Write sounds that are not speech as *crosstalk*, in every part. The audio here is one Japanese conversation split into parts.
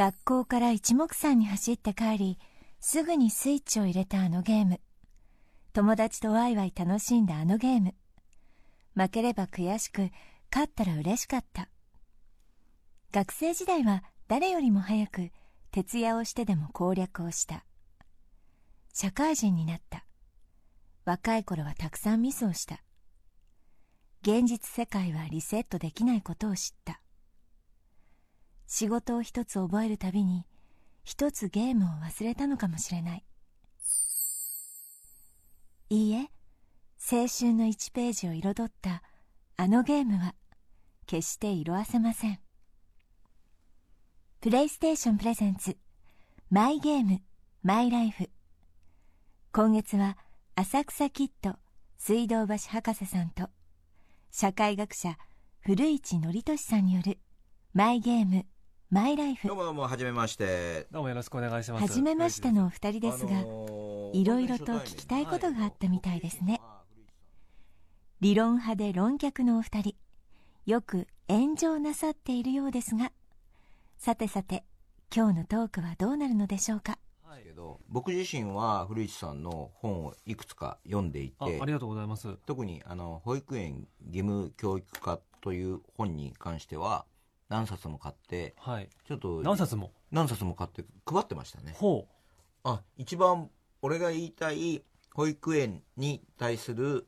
学校から一目散に走って帰りすぐにスイッチを入れたあのゲーム。友達とワイワイ楽しんだあのゲーム。負ければ悔しく勝ったら嬉しかった。学生時代は誰よりも早く徹夜をしてでも攻略をした。社会人になった。若い頃はたくさんミスをした。現実世界はリセットできないことを知った。仕事を一つ覚えるたびに一つゲームを忘れたのかもしれない。いいえ青春の1ページを彩ったあのゲームは決して色あせません。プレイステーションプレゼンツマイゲームマイライフ。今月は浅草キッド水道橋博士さんと社会学者古市憲寿さんによるマイゲームマイライフ。どうもどうもはじめまして。どうもよろしくお願いします。はじめましてのお二人ですが、あのーいろいろと聞きたいことがあったみたいですね。理論派で論客のお二人。よく炎上なさっているようですが。さてさて今日のトークはどうなるのでしょうか？けど僕自身は古市さんの本をいくつか読んでいてあありがとうございます。特にあの保育園義務教育科という本に関しては何冊も買ってはい。ちょっと何冊も？何冊も買って配ってましたね。ほあ一番俺が言いたい保育園に対する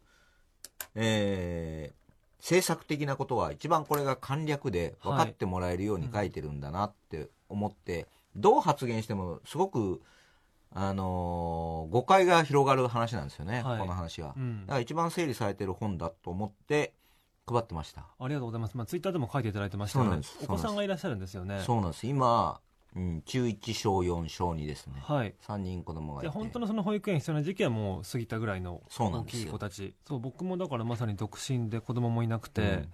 えー政策的なことは一番これが簡略で分かってもらえるように書いてるんだなって思って、どう発言してもすごく、あのー誤解が広がる話なんですよね、はい。この話は。う、うん。だから一番整理されてる本だと思って配ってました、ありがとうございます。まあツイッターでも書いていただいてましたよね。お子さんがいらっしゃるんですよね。そうなんです。今、うん、中1小4小2ですね、はい。3人子供がいて。で本当のその保育園必要な時期はもう過ぎたぐらいの大きい子たち。そう僕もだからまさに独身で子供もいなくて、うん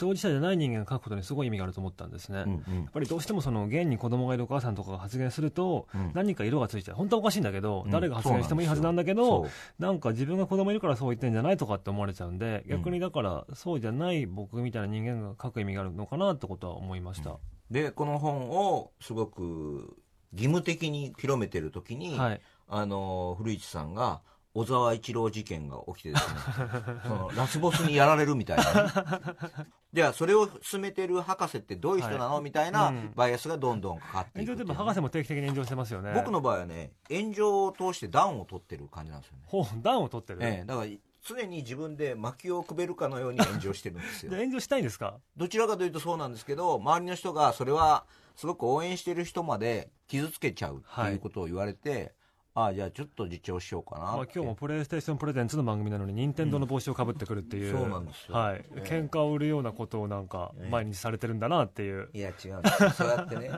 当事者じゃない人間が書くことにすごい意味があると思ったんですね、やっうん。うんぱりどうしてもその現に子供がいるお母さんとかが発言すると、うん。何か色がついちゃう。本当はおかしいんだけど、うん。誰が発言してもいいはずなんだけどなんか自分が子供いるからそう言ってんじゃないとかって思われちゃうんでうん。逆にだからそうじゃない僕みたいな人間が書く意味があるのかなってことは思いました、でこの本をすごく義務的に広めてる時に、はい。あの古市さんが小沢一郎事件が起きてですね *laughs* そのラスボスにやられるみたいなね、じゃあそれを進めてる博士ってどういう人なの、はい。みたいなうん。バイアスがどんどんかかっていくっていうば博士も定期的に炎上してますよね。僕の場合はね炎上を通して暖を取ってる感じなんですよね、ほう暖を取ってる、ええ、だから常に自分で薪をくべるかのように炎上してるんですよ。*laughs* で炎上したいんですか？どちらかというとそうなんですけど周りの人がそれはすごく応援してる人まで傷つけちゃうっていうことを言われて、ああじゃあちょっと自重しようかなまあ今日もプレイステーションプレゼンツの番組なのに任天堂の帽子をかぶってくるっていう、そうなんですよ。はい、ええ。喧嘩を売るようなことをなんかええ。毎日されてるんだなっていう、いや違うんですよそうやってね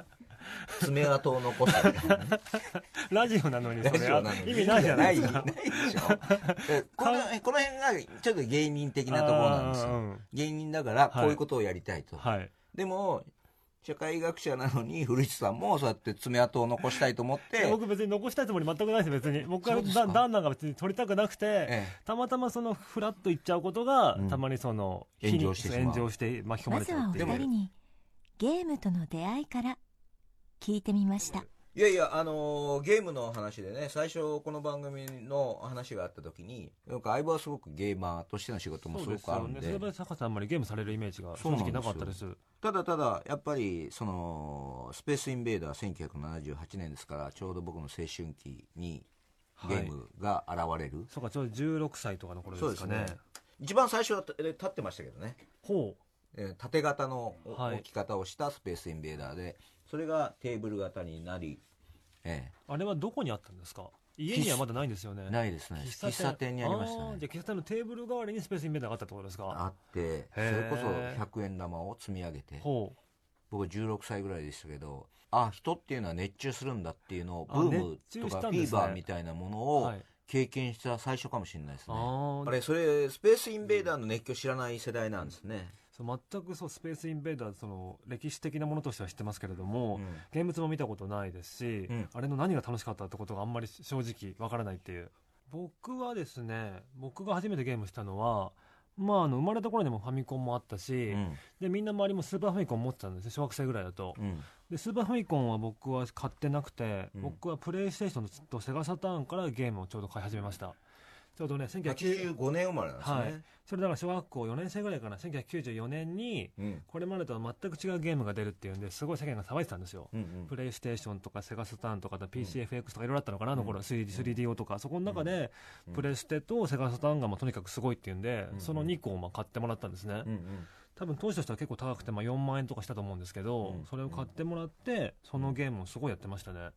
*laughs* 爪痕を残すみたいなね。ラジオなのにそラれ意味ないじゃないですか。*laughs* ないでしょ。え *laughs* このこの辺がちょっと芸人的なところなんですよ。うん芸人だからこういうことをやりたいと、はい。でも社会学者なのに古市さんもそうやって爪痕を残したいと思って。僕別に残したいつもり全くないです別に。僕はだ旦那が別に取りたくなくて、ええ。たまたまそのフラッと行っちゃうことが、うん。たまにその炎上してしまう。炎上して巻き込ままずはおれちゃうっていう。二人にゲームとの出会いから聞いてみましたいやいや、あのーゲームの話でね、最初この番組の話があった時に、なんか相棒はすごくゲーマーとしての仕事もすそうですごくあるんで、よね。それで坂さんあんまりゲームされるイメージが正直なかったです。ただただ、やっぱり、その、スペースインベーダー1978年ですから、ちょうど僕の青春期にゲームが現れる。そうかちょうど16歳とかの頃ですかね。そうです一番最初はえ立ってましたけどね、ほえー縦型のおはい。置き方をしたスペースインベーダーで、それがテーブル型になり、えうあれはどこにあったんですか？家にはまだないんですよね。えないですね。喫茶店。にありましたね。じゃあ喫茶店のテーブル代わりにスペースインベーダーがあったってことですか？あってそれこそ100円玉を積み上げてほ僕16歳ぐらいでしたけどあ人っていうのは熱中するんだっていうのをあブームとかフィーバーみたいなものうをはい。経験した最初かもしれないですね。あれそれスペースインベーダーの熱狂知らない世代なんですね、そう全くそうスペースインベーダーその歴史的なものとしては知ってますけれども、うん。現物も見たことないですし、うん。あれの何が楽しかったってことがあんまり正直わからないっていう。僕はですね僕が初めてゲームしたのはまあ、あの生まれた頃にもファミコンもあったし、うん。でみんな周りもスーパーファミコン持ってたんですよ小学生ぐらいだと、うん。でスーパーファミコンは僕は買ってなくて、うん。僕はプレイステーションとセガサターンからゲームをちょうど買い始めましたちょうどね1990 85年生まれなんですね、はい。それだから小学校4年生ぐらいかな1994年にうん。これまでとは全く違うゲームが出るっていうんですごい世間が騒いでたんですよ。うんうん。プレイステーションとかセガサターンとか PCFX とかいろいろあったのかな、あの頃 3D 3DO とか。そこの中でうんプレステとセガサターンがまあとにかくすごいっていうんで、うんその2個をまあ買ってもらったんですね、うんうん。多分当時としては結構高くてまあ4万円とかしたと思うんですけど、うん。それを買ってもらってそのゲームをすごいやってましたね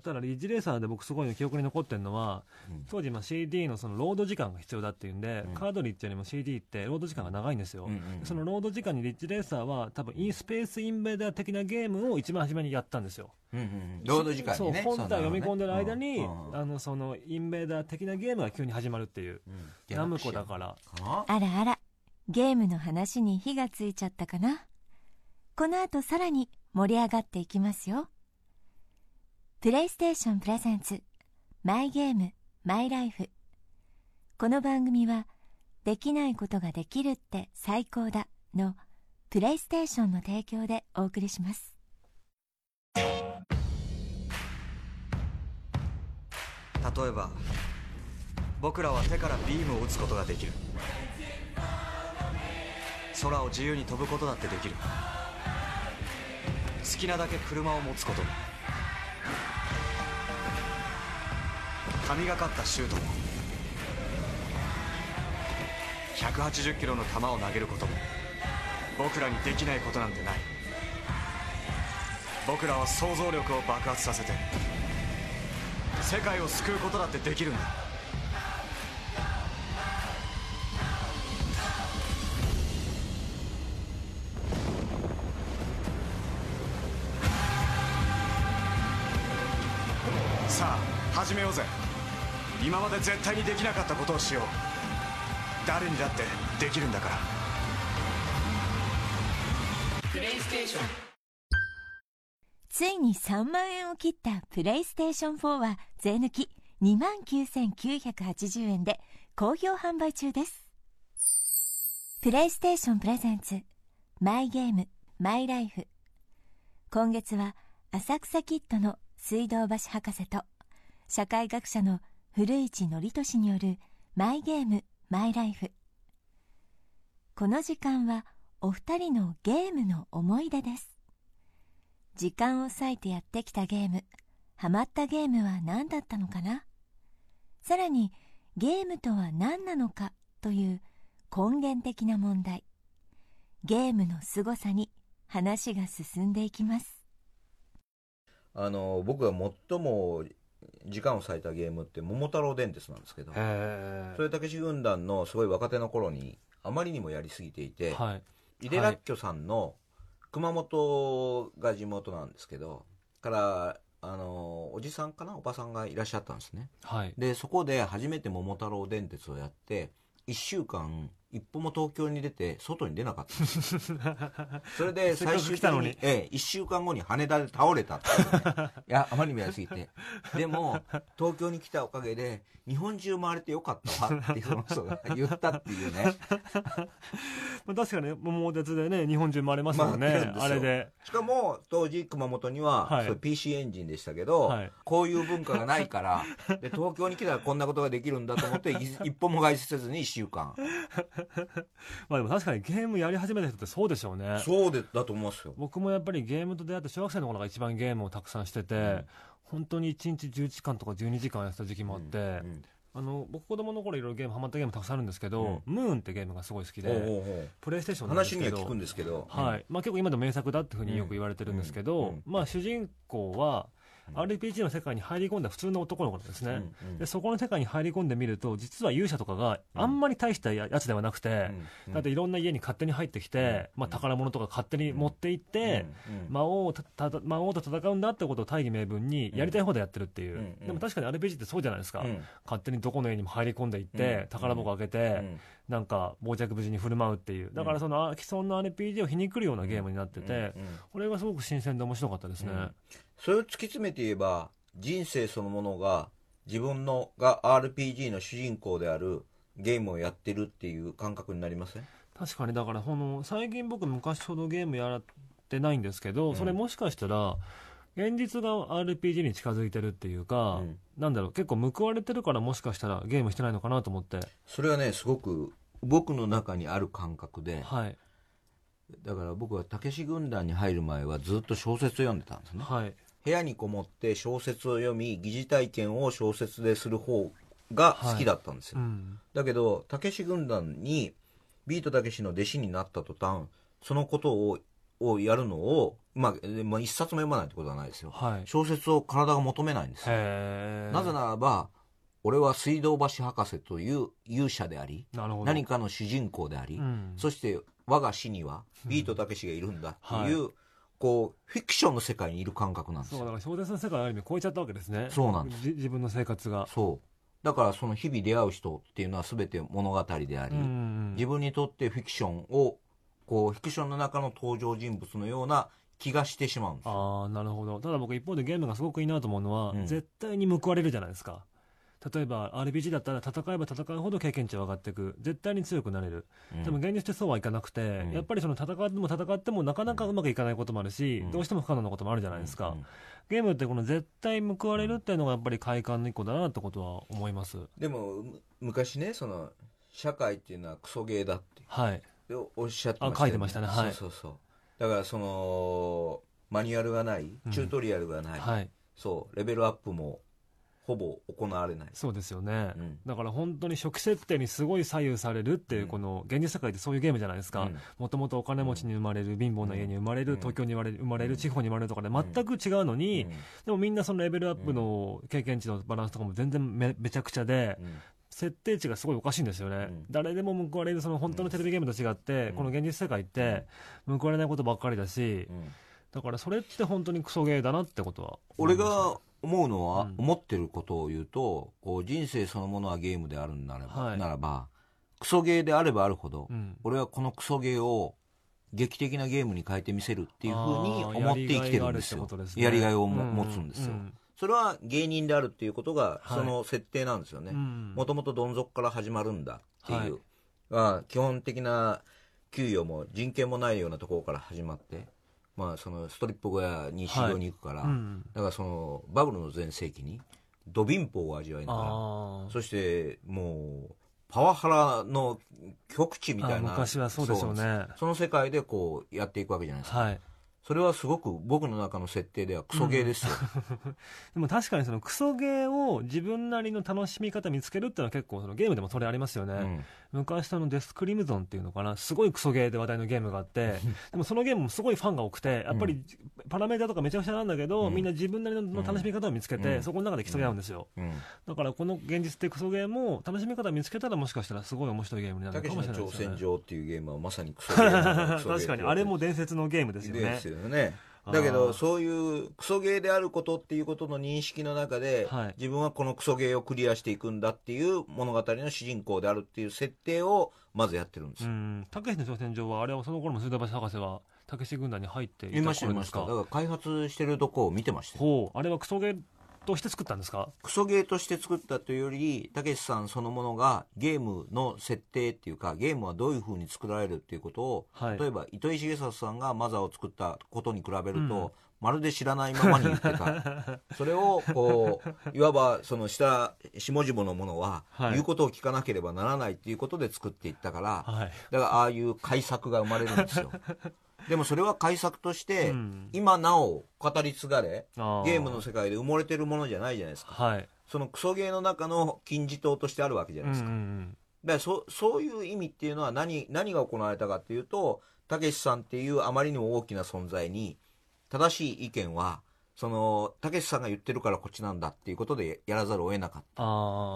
ただリッジレーサーで僕すごい記憶に残ってるのはうん。当時まあ CD のそのロード時間が必要だっていうんで、うん。カードリッジよりも CD ってロード時間が長いんですよ、うんうんそのロード時間にリッジレーサーは多分インスペースインベーダー的なゲームを一番初めにやったんですよ。うんうんうん。ロード時間にね。そう本体を読み込んでる間に、うんうん。あのそのインベーダー的なゲームが急に始まるっていう、うん。ナムコだから。あらあらゲームの話に。火がついちゃったかなこの後さらに盛り上がっていきますよプレイステーションプレゼンツマイゲームマイライフ。この番組はできないことができるって最高だのプレイステーションの提供でお送りします。例えば僕らは手からビームを撃つことができる。空を自由に飛ぶことだってできる。好きなだけ車を持つこと。も神がかったシュートも。180キロの球を投げることも。僕らにできないことなんてない。僕らは想像力を爆発させて世界を救うことだってできるんだ。今まで絶対にできなかったことをしよう。誰にだってできるんだから。ついに3万円を切ったプレイステーション4は税抜き29,980円で好評販売中です。プレイステーションプレゼンツマイゲームマイライフ。今月は浅草キッドの水道橋博士と社会学者の古市憲寿によるマイゲームマイライフこの時間はお二人のゲームの思い出です。時間を割いてやってきたゲームハマったゲームは何だったのかな？さらにゲームとは何なのかという根源的な問題。ゲームの凄さに話が進んでいきます。あの僕が最も時間を割いたゲームって「桃太郎電鉄」なんですけどへそれ武志軍団のすごい若手の頃にあまりにもやりすぎていて、はい。井出らっきょさんの熊本が地元なんですけどからあのおじさんかなおばさんがいらっしゃったんですね。はい。でそこで初めて桃太郎電鉄をやって1週間一歩も東京に出て外に出なかった。*laughs* それで最終的にに、ええ、1週間後に羽田で倒れたっていうね。*laughs* いやあまりにもやりすぎて。でも東京に来たおかげで日本中回れてよかったわっていうが言ったっていうね。*laughs* まあ確かに桃鉄でね日本中回れますもんね、あれで。しかも当時熊本には、はい。PC エンジンでしたけど、はい。こういう文化がないからで東京に来たらこんなことができるんだと思ってい一歩も外出せずに1週間 *laughs* まあでも確かにゲームやり始めた人ってそうでしょうね。そうでだと思いますよ。僕もやっぱりゲームと出会って小学生の頃が一番ゲームをたくさんしてて、ん。本当に1日11時間とか12時間やってた時期もあって、うんあの僕子供の頃いろいろゲームハマったゲームたくさんあるんですけど、ムーンってゲームがすごい好きで、おうおうおう。プレイステーションなんですけど話には聞くんですけど、はい。まあ、結構今でも名作だっていうふうによく言われてるんですけど、うん。うん。まあ、主人公はうん RPG の世界に入り込んだ普通の男の子なんですね、うんうん。でそこの世界に入り込んでみると実は勇者とかがあんまり大したややつではなくて、うんだっていろんな家に勝手に入ってきて、うん。まあ、宝物とか勝手に持って行って、魔王をたた魔王と戦うんだってことを大義名分にやりたい放題やってるっていう、でも確かに RPG ってそうじゃないですか、うん。勝手にどこの家にも入り込んでいって、うん。宝箱開けて、うんなんか傍若無事に振る舞うっていう。だからそのあ既存の RPG を皮肉るようなゲームになってて、これがすごく新鮮で面白かったですね、うん。それを突き詰めて言えば人生そのものが自分のが RPG の主人公であるゲームをやってるっていう感覚になりません？確かに。だからこの最近僕昔ほどゲームやっってないんですけど、うん。それもしかしたら現実が RPG に近づいてるっていうか、うん。なんだろう結構報われてるからもしかしたらゲームしてないのかなと思って。それはねすごく僕の中にある感覚で。はい。だから僕はたけし軍団に入る前はずっと小説を読んでたんですね。はい。部屋にこもって小説を読み疑似体験を小説でする方が好きだったんですよ、うん。だけどたけし軍団にビートたけしの弟子になった途端そのことををやるのを、まあ、えまあ一冊も読まないってことはないですよ。はい。小説を体が求めないんですなぜならば俺は水道橋博士という勇者であり何かの主人公であり、うん。そして我が死にはビートたけしがいるんだっていう、はこうフィクションの世界にいる感覚なんですよ。そうだから小説の世界をある意味超えちゃったわけですね。そうなんです。じ自分の生活が。そう。だからその日々出会う人っていうのは全て物語であり、うんうん。自分にとってフィクションをこうフィクションの中の登場人物のような気がしてしまうんです。よああなるほど。ただ僕一方でゲームがすごくいいなと思うのは、うん。絶対に報われるじゃないですか。例えば RPG だったら戦えば戦うほど経験値は上がっていく。絶対に強くなれる、うん。でも現実ってそうはいかなくて、うん。やっぱりその戦っても戦ってもなかなかうまくいかないこともあるし、うん。どうしても不可能なこともあるじゃないですか、うん。ゲームってこの絶対報われるっていうのがやっぱり快感の一個だなってことは思います。でもむ昔ねその社会っていうのはクソゲーだって。はいおっしゃってましたよあ書いてましたね。はい。そうそうそう。だからそのマニュアルがないチュートリアルがない、はい。そうレベルアップもほぼ行われない。そうですよね、うん。だから本当に初期設定にすごい左右されるっていううん。この現実世界ってそういうゲームじゃないですか。うん。もともとお金持ちに生まれる貧乏な家に生まれるうん。東京に生まれる生まれうん。る地方に生まれるとかで全く違うのに、うん。でもみんなそのレベルアップの経験値のバランスとかも全然めめちゃくちゃで、うん設定値がすごいおかしいんですよね、うん。誰でも報われるその本当のテレビゲームと違って、うん。この現実世界って報われないことばっかりだし、うん。だからそれって本当にクソゲーだなってことは。思俺が思うのは、うん。思ってることを言うとこう人生そのものはゲームであるならば,、はい。ならばクソゲーであればあるほど、うん。俺はこのクソゲーを劇的なゲームに変えてみせるっていうふうに思って生きてるんですよ。やりがいを持つんですよ、うんそれは芸人であるっていうことがはい。その設定なんですよね。うん。もともとどん底から始まるんだっていう、はい。まあ基本的な給与も人権もないようなところから始まって、まあ、そのストリップ小屋に修行に行くから、うん。だからそのバブルの全盛期にド貧乏を味わいながらそしてもうパワハラの極地みたいなあ昔はそうでしょうね。その世界でこうやっていくわけじゃないですか、はいそれはすごく僕の中の設定ではクソゲーですよ、*laughs* でも確かにそのクソゲーを自分なりの楽しみ方見つけるっていうのは結構そのゲームでもそれありますよね、うん昔のデスクリムゾンっていうのかなすごいクソゲーで話題のゲームがあって *laughs* でもそのゲームもすごいファンが多くてやっぱりパラメータとかめちゃくちゃなんだけど、うん。みんな自分なりの楽しみ方を見つけて、うん。そこの中で競い合うんですよ、うん。だからこの現実的クソゲーも楽しみ方見つけたらもしかしたらすごい面白いゲームになるかもしれないですよね。戦状っていうゲームはまさにクソゲーな *laughs* クソゲー確かにあれも伝説のゲームですよね。ですよねだけどそういうクソゲーであることっていうことの認識の中で、はい。自分はこのクソゲーをクリアしていくんだっていう物語の主人公であるっていう設定をまずやってるんです。たけしの挑戦状はあれはその頃も水道橋博士はたけし軍団に入っていました。だから開発してるとこを見てましたよ。ほう。あれはクソゲーとして作ったんですか？クソゲーとして作ったというよりたけしさんそのものがゲームの設定っていうかゲームはどういうふうに作られるっていうことを、はい。例えば糸井重里さんがマザーを作ったことに比べると、うん。まるで知らないままに言ってた。*laughs* それをこういわばその下下々のものははい。言うことを聞かなければならないっていうことで作っていったから、はい。だからああいう改作が生まれるんですよ *laughs* でもそれは改作として、うん。今なお語り継がれあゲームの世界で埋もれてるものじゃないじゃないですか。はい。そのクソゲーの中の金字塔としてあるわけじゃないですか、うんうんだからそそういう意味っていうのは何何が行われたかっていうとたけしさんっていうあまりにも大きな存在に正しい意見はそのたけしさんが言ってるからこっちなんだっていうことでやらざるを得なかった。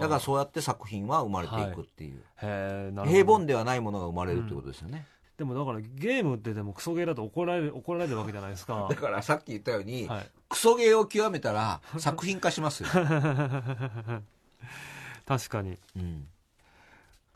だからそうやって作品は生まれていくっていう、へえなるほど。平凡ではないものが生まれるってことですよね、でもだからゲームってでもクソゲーだと怒られる怒られるわけじゃないですか。*laughs* だからさっき言ったように、はい。クソゲーを極めたら作品化しますよ、*laughs* 確かに。うん。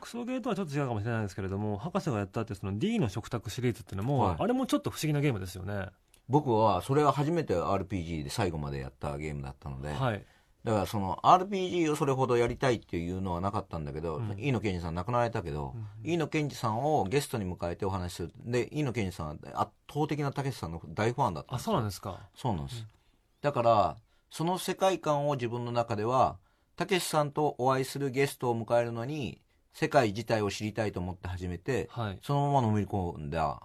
クソゲーとはちょっと違うかもしれないですけれども博士がやったってその D の食卓シリーズっていうのも、はい。あれもちょっと不思議なゲームですよね。僕はそれは初めて RPG で最後までやったゲームだったので、はいだからその RPG をそれほどやりたいっていうのはなかったんだけど、うん飯野健二さん亡くなられたけど、飯野健二さんをゲストに迎えてお話しする。で、飯野健二さんは圧倒的なたけしさんの大ファンだったんあ、そうなんですか。そうなんです。だから、その世界観を自分の中では、たけしさんとお会いするゲストを迎えるのに、世界自体を知りたいと思って始めて、はい。そのままのめり込んだ、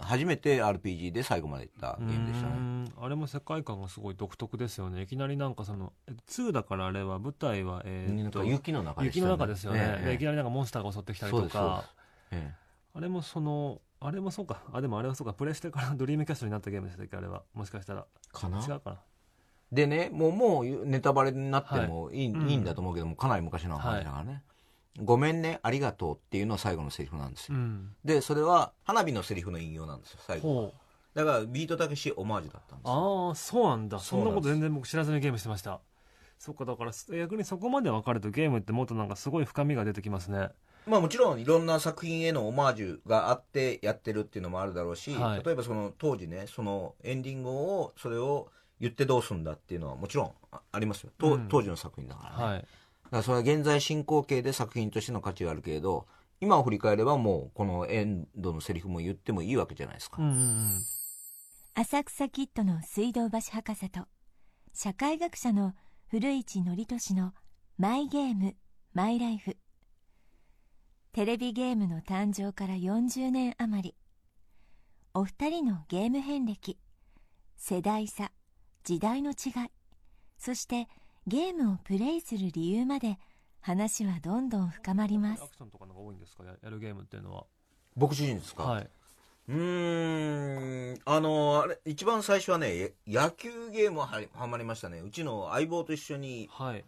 初めて RPG で最後までいったゲームでしたね。あれも世界観がすごい独特ですよね。いきなりなんかその、え2だからあれは舞台は、えー雪の中でした雪の中ですよね。ええでいきなりなんかモンスターが襲ってきたりとかす。えあれもその、あれもそうか。あ、でもあれはそうか。プレステからドリームキャストになったゲームでしたっけあれは。もしかしたら。えかな？違うかな。でね、もう、もうネタバレになってもいい,、うんいいんだと思うけども、かなり昔の話だからね。ごめんね、ありがとうっていうのは最後のセリフなんですよ。うん。で、それは花火のセリフの引用なんですよ、最後。だから、ビートたけしオマージュだったんですよ。ああ、そうなんだ。そんなこと全然僕知らずにゲームしてました。そっか、だから逆にそこまで分かるとゲームってもっとなんかすごい深みが出てきますね。まあもちろんいろんな作品へのオマージュがあってやってるっていうのもあるだろうし、はい例えばその当時ね、そのエンディングを、それを言ってどうすんだっていうのはもちろんあありますよ。とうん当時の作品だからね。はい。だからそれは現在進行形で作品としての価値があるけれど、今を振り返ればもうこのエンドのセリフも言ってもいいわけじゃないですか。浅草キッドの水道橋博士と社会学者の古市憲寿のマイゲームマイライフ。テレビゲームの誕生から40年余り。お二人のゲーム遍歴世代差時代の違いそしてゲームをプレイする理由まで話はどんどん深まりますアクションとかのが多いんですか？ややるゲームっていうのは。僕自身ですか、はい。うーん、あの、あれ、一番最初はね、や野球ゲームはははまりましたね。うちの相棒と一緒に、はい。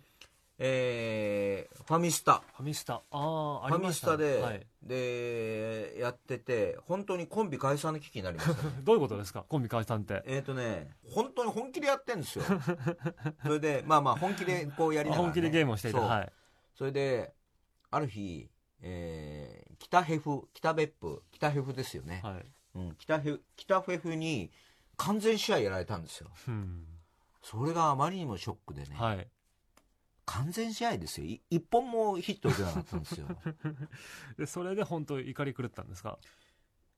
えー、ファミスタ。ファミスタ。ああ、あファミりました、ね。スタで、はい。で、やってて、本当にコンビ解散の危機になりましたね。*laughs* どういうことですか？コンビ解散って。えっとね、本当に本気でやってんですよ。*laughs* それで、まあまあ、本気でこうやりながら、ね。本気でゲームをしていた。そうはい。それで、ある日、えー、北ヘフ、北別府、北ヘフですよね。はい。うん、北ヘフ、北フェフに完全試合やられたんですよ。うん。それがあまりにもショックでね。はい。完全試合ですよ。一本もヒット打てなかったんですよ。*laughs* で、それで本当怒り狂ったんですか？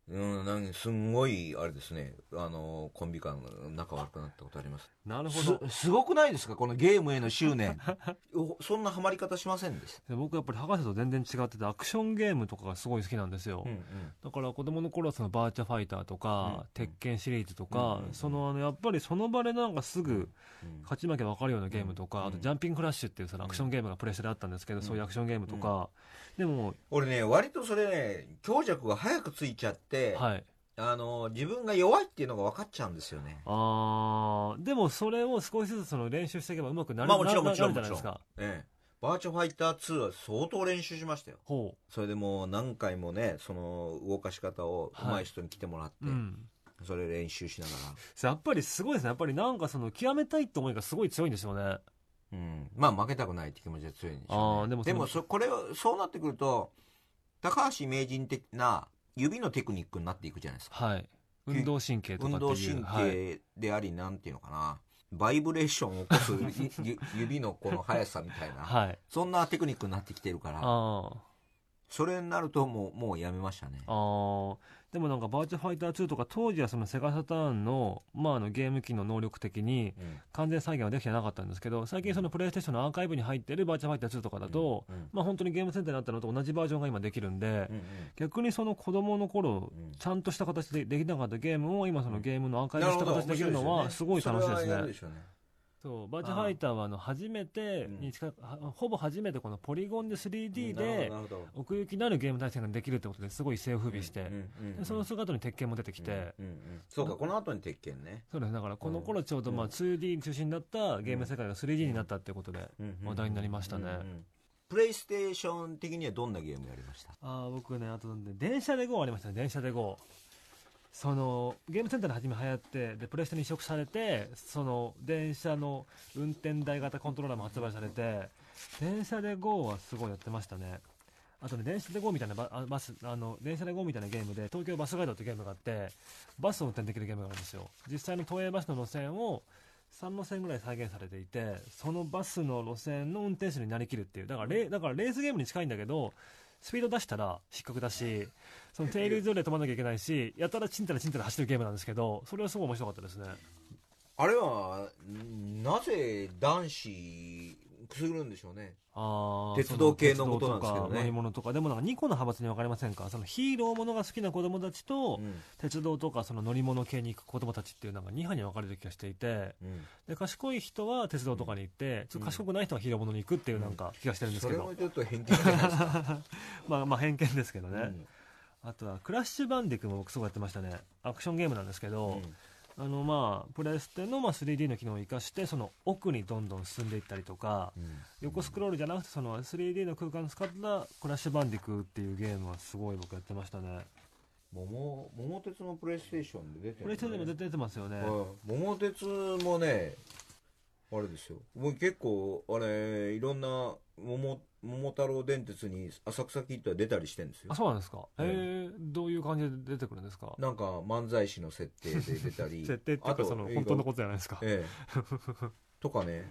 うん、なんかすんごい、あれですね、あの、コンビ間が仲悪くなったことあります。なるほど。す、すごくないですか？このゲームへの執念。*laughs* おそんなハマり方しませんでした？で僕やっぱり博士と全然違っててアクションゲームとかがすごい好きなんですよ、うんうん。だから子供の頃はそのバーチャファイターとか、うん鉄拳シリーズとうんか、うん。そのあのやっぱりその場でなんかすぐうん勝ち負け分かるようなゲームとか、うんあとジャンピングフラッシュっていうそのアクションゲームがプレステであったんですけど、そういうアクションゲームとか、でも、俺ね、割とそれね、強弱が早くついちゃって、はい。あの、自分が弱いっていうのが分かっちゃうんですよね。あー。でもそれを少しずつその練習していけばうまくなる,、まあもちろんなもちろんじゃないですか。ええ。バーチャファイター2は相当練習しましたよ。ほそれでもう何回もね、その動かし方を上手い人に来てもらって、う、うん、それ練習しながら。やっぱりすごいですね。やっぱりなんかその極めたいって思いがすごい強いんでしょうね。うん、まあ負けたくないって気持ちが強いんでしょう、ね、あーでもそのそこれをそうなってくると高橋名人的な指のテクニックになっていくじゃないですか。はい。運動神経とかっていう運動神はい経であり、なんていうのかな。バイブレーションを起こす指のこの速さみたいな、*laughs* はい。そんなテクニックになってきてるから。それになるともうもうやめましたね。ああ。でもなんかバーチャファイター2とか当時はそのセガサターンの,、まああのゲーム機の能力的にうん。完全再現はできてなかったんですけど最近そのプレイステーションのアーカイブに入ってるバーチャファイター2とかだと、うん。まあ本当にゲームセンターになったのと同じバージョンが今できるんで、逆にその子供の頃、うんちゃんとした形でできなかったゲームを今そのゲームのアーカイブした形でできるのはすごい楽しいですねそう。バーチャファイターはあの初めてに近く、はほぼ初めてこのポリゴンで 3D で奥行きのあるゲーム対戦ができるってことですごい一世を風靡して、その姿に鉄拳も出てきて、うんうんうん。そうかこの後に鉄拳ね。そうです。だからこの頃ちょうどまあ 2D 中心だったゲーム世界が 3D になったっていうことで話題になりましたね、プレイステーション的にはどんなゲームやりました？ああ僕ねあと電車で GO ありましたね。電車で GO そのゲームセンターで初め流行ってでプレステに移植されてその電車の運転台型コントローラーも発売されて電車で GO はすごいやってましたね。あとね電車で GO みたいなババスあの電車で GO みたいなゲームで東京バスガイドってゲームがあってバスを運転できるゲームがあるんですよ。実際の都営バスの路線を3路線ぐらい再現されていてそのバスの路線の運転手になりきるっていう。だからレだからレースゲームに近いんだけどスピード出したら失格だしそのテール上で止まなきゃいけないしやたらちんたらちんたら走るゲームなんですけどそれはすごい面白かったですね。あれはなぜ男子くすぐるんでしょうね。あー鉄道系のことなんですけどね。乗り物とか。でもなんか2個の派閥に分かりませんか？そのヒーローものが好きな子供たちと、うん。鉄道とかその乗り物系に行く子供たちっていうなんか2派に分かれる気がしていて。うん。で賢い人は鉄道とかに行って、ちょっと賢くない人はヒーローものに行くっていうなんか気がしてるんですそれけど、もちょっと偏見 *laughs* まあまあ偏見ですけどね、うん。あとはクラッシュバンディクも僕すごいやってましたね。アクションゲームなんですけど、あのまあプレステのまあ 3D の機能を生かしてその奥にどんどん進んでいったりとか、うん。横スクロールじゃなくてその 3D の空間を使ったクラッシュバンディクっていうゲームはすごい僕やってましたね。桃桃鉄もプレイステーションで出てるプレステでも出てますよね、はい桃鉄もねあれですよ。もう結構あれいろんな桃桃太郎電鉄に浅草キッドは出たりしてるんですよ。あそうなんですか、ええ。えー、どういう感じで出てくるんですか？なんか漫才師の設定で出たり。*laughs* 設定っていうかその本当のことじゃないですか。ええ。*laughs* とかね。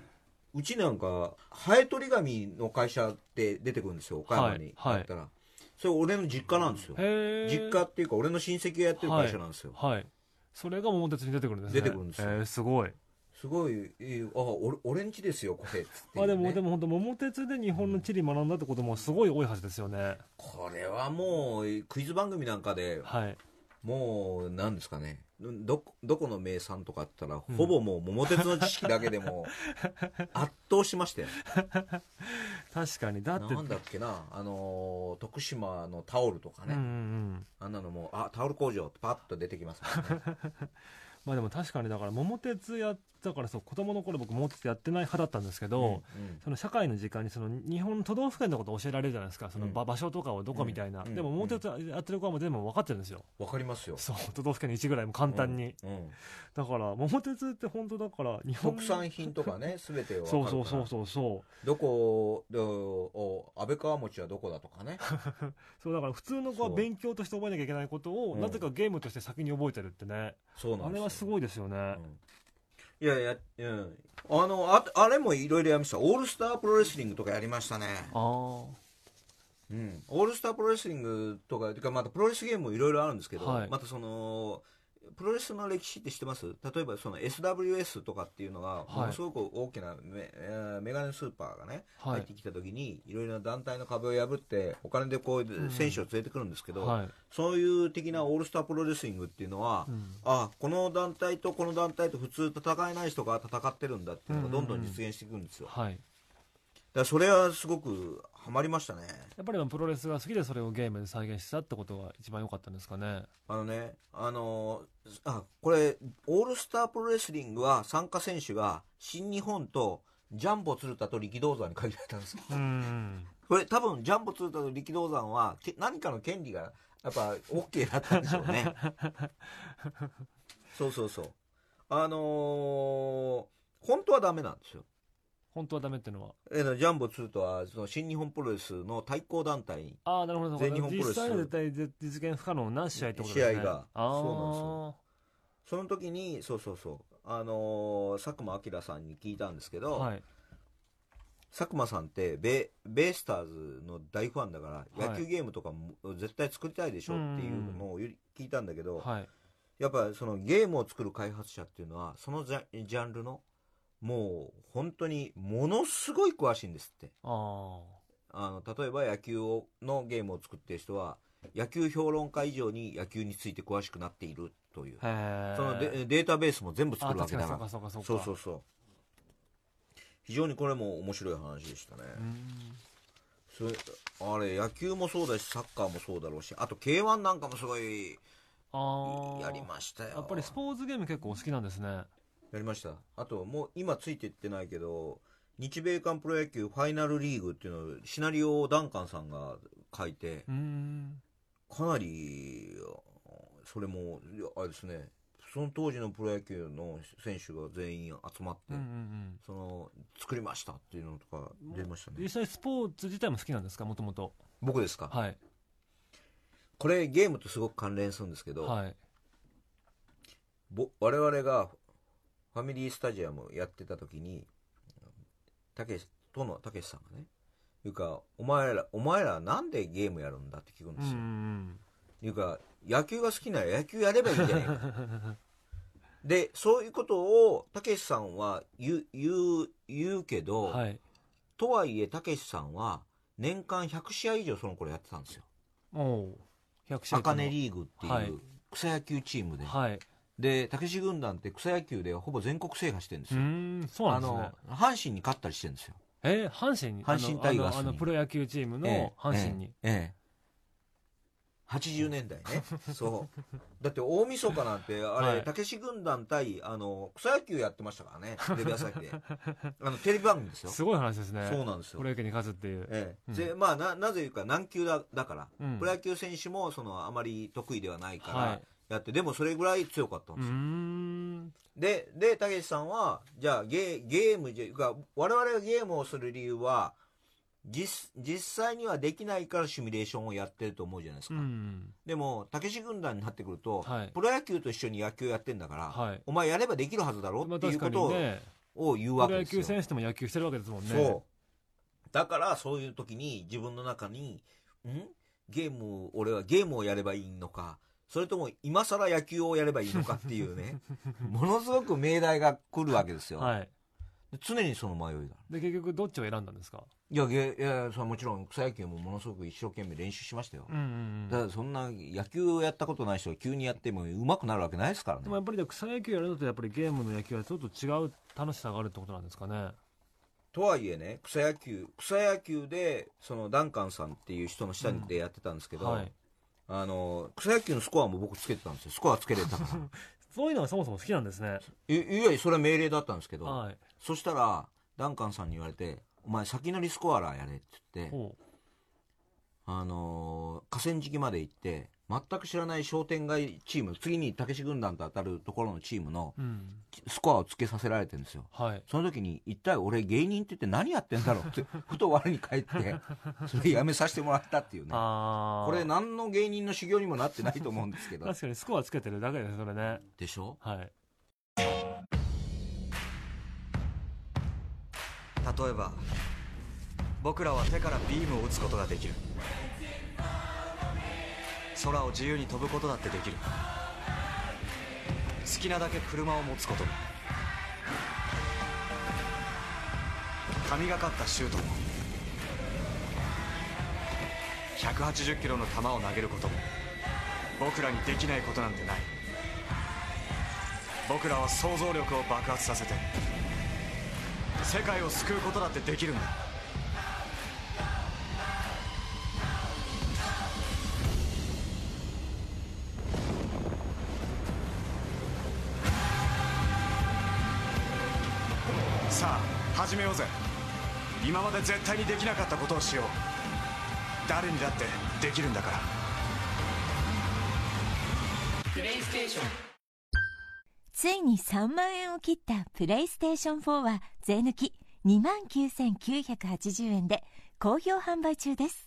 うちなんかハエ取り紙の会社って出てくるんですよ岡山に。はいはい。あったら、それ俺の実家なんですよ。へえ実家っていうか俺の親戚がやってる会社なんですよ、はいそれが桃鉄に出てくるんですね。出てくるんですよ。えー、すごいすごいいいあ俺俺んちですよこれっつって、あでもでもも本当桃鉄で日本の地理学んだってこともすごい多いはずですよね。これはもうクイズ番組なんかではい。もうなんですかね。どどこの名産とかあったら、うん。ほぼもう桃鉄の知識だけでも *laughs* 圧倒しましたよ。確かに。だってなんだっけな。あのー徳島のタオルとかね、うんうんうん。あんなのもあタオル工場ってパッと出てきますね。*laughs* まあでも確かにだから桃鉄やったからそう子供の頃僕桃鉄やってない派だったんですけど、その社会の時間にその日本の都道府県のことを教えられるじゃないですか。そのうん場場所とかをどこみたいな、うん。でも桃鉄やってる子はもう全部分かってるんですよ。わかりますよ。そう都道府県の1ぐらいも簡単に、うん。だから桃鉄って本当だから日本特産品とかね全てわかそうそうそうそうそう。どこでお安倍川餅はどこだとかね。*laughs* そうだから普通の子は勉強として覚えなきゃいけないことを、うん。なぜかゲームとして先に覚えてるってね。そうなんあれはすごいですよね、うんいやいや、うん、あのああれもいろいろやりました。オールスタープロレスリングとかやりましたね。あうん、オールスタープロレスリングとかてかまたプロレスゲームもいろいろあるんですけど、はい。またそのプロレスの歴史って知ってます？例えばその SWS とかっていうのがはい。ものすごく大きなメ、えーメガネスーパーがね、入ってきた時にいろいろな団体の壁を破ってお金でこう選手を連れてくるんですけど、はい、そういう的なオールスタープロレスリングっていうのは、うん。あこの団体とこの団体と普通戦えない人が戦ってるんだっていうのがどんどん実現していくんですよ、だそれはすごくハマりましたね。やっぱりプロレスが好きでそれをゲームで再現したってことが一番良かったんですかね。あのねあのーあこれオールスタープロレスリングは参加選手が新日本とジャンボ鶴田と力道山に限られたんですようんこれ多分ジャンボ鶴田と力道山はけ何かの権利がやっぱ OK だったんでしょうね。*laughs* そうそうそう。あのー本当はダメなんですよ本当はダメっていうのは。えージャンボ鶴田はその新日本プロレスの対抗団体。にああなるほど全日本プロレス。実際は絶対実現不可能な試合ってことですね。試合が。そうなんですよ。その時にそうそうそう。あのー佐久間明さんに聞いたんですけど、はい。佐久間さんってベベイスターズの大ファンだから、はい。野球ゲームとかも絶対作りたいでしょっていうのを聞いたんだけど、はい。やっぱそのゲームを作る開発者っていうのはそのジャジャンルのもう本当にものすごい詳しいんですって。ああの例えば野球をのゲームを作ってる人は野球評論家以上に野球について詳しくなっているという。そのデデータベースも全部作あるわけだから。そうかそうかそうか。そうそうそう。非常にこれも面白い話でしたね、それあれ野球もそうだしサッカーもそうだろうしあと k 1なんかもすごいやりましたよ。やっぱりスポーツゲーム結構お好きなんですねやりました。あともう今ついていってないけど日米韓プロ野球ファイナルリーグっていうのをシナリオをダンカンさんが書いてうん。かなりそれもあれですね。その当時のプロ野球の選手が全員集まって、うんうんうん。その作りましたっていうのとか出ましたね。実際スポーツ自体も好きなんですか？もともと。僕ですか、はい。これゲームとすごく関連するんですけど、はい。ぼ我々がファミリースタジアムやってた時に、たけし、とのたけしさんがね、いうか、お前ら、お前らなんでゲームやるんだって聞くんうですよ。んいうか、野球が好きなら野球やればいいんじゃないか。*laughs* で、そういうことを、たけしさんは言う、言う、言うけど、はいとはいえ、たけしさんは、年間100試合以上その頃やってたんですよ。おう100試合あかねリーグってはいいう草野球チームで。はいで、たけし軍団って草野球でほぼ全国制覇してるんですうよ。そうなあんですねの、阪神に勝ったりしてるんですよ。えー阪神に？阪神タイガースにあのプロ野球チームの阪神に、ええええ80年代ね。*laughs* そう。だって大晦日なんて、あれ、はいたけし軍団対、あの、草野球やってましたからね。テレビ朝日で。*laughs* あの、テレビ番組ですよ。すごい話ですねそうなんですよプロ。野球に勝つっていう、ええうんでまあななぜいうか軟球だだから、うんプロ野球選手もそのあまり得意ではないから、はいやってでもそれぐらい強かったんですよ、ん。ででたけしさんはじゃあゲーゲームじゃが我々がゲームをする理由は実実際にはできないからシミュレーションをやってると思うじゃないですうか、ん。でもたけし軍団になってくると、はい。プロ野球と一緒に野球やってんだから、はい。お前やればできるはずだろまあっていうことを,、にね。を言うプロ野わけですよ。球選手でも野球してるわけですもんね。そう。だから、そういう時に自分の中に、ん？ゲーム、俺はゲームをやればいいのか、それとも今更野球をやればいいのかっていうね、*laughs* ものすごく命題が来るわけですよ。はい常にその迷いが。で結局どっちを選んだんですか？いや、ゲいや、それはもちろん草野球もものすごく一生懸命練習しましたよ。うんうんただそんな野球をやったことない人が急にやっても上手くなるわけないですからね。でもやっぱり草野球やるのとやっぱりゲームの野球はちょっと違う楽しさがあるってことなんですかね？とはいえね、草野球、草野球で、そのダンカンさんっていう人の下でやってたんですけど、はいあの、草野球のスコアも僕つけてたんですよ。スコアつけれたから。*laughs* そういうのがそもそも好きなんですねいいやいや、それは命令だったんですけど、はいそしたら、ダンカンさんに言われて、お前先乗りスコアラーやれって言って、ほあのー河川敷まで行って、全く知らない商店街チーム、次にたけし軍団と当たるところのチームのスコアをつけさせられてるんですよ。はい。その時に、一体俺芸人って言って何やってんだろうって、*laughs* ふと我に返って、それやめさせてもらったっていうね。これ何の芸人の修行にもなってないと思うんですけど。確かにスコアつけてるだけですそれね。でしょ？はい。例えば僕らは手からビームを撃つことができる空を自由に飛ぶことだってできる。好きなだけ車を持つこと。も神がかったシュートも。180キロの球を投げることも。僕らにできないことなんてない。僕らは想像力を爆発させて世界を救うことだってできるんだ。今まで絶対にできなかったことをしよう。誰にだってできるんだから。ついに3万円を切ったプレイステーション4は税抜き2万9980円で好評販売中です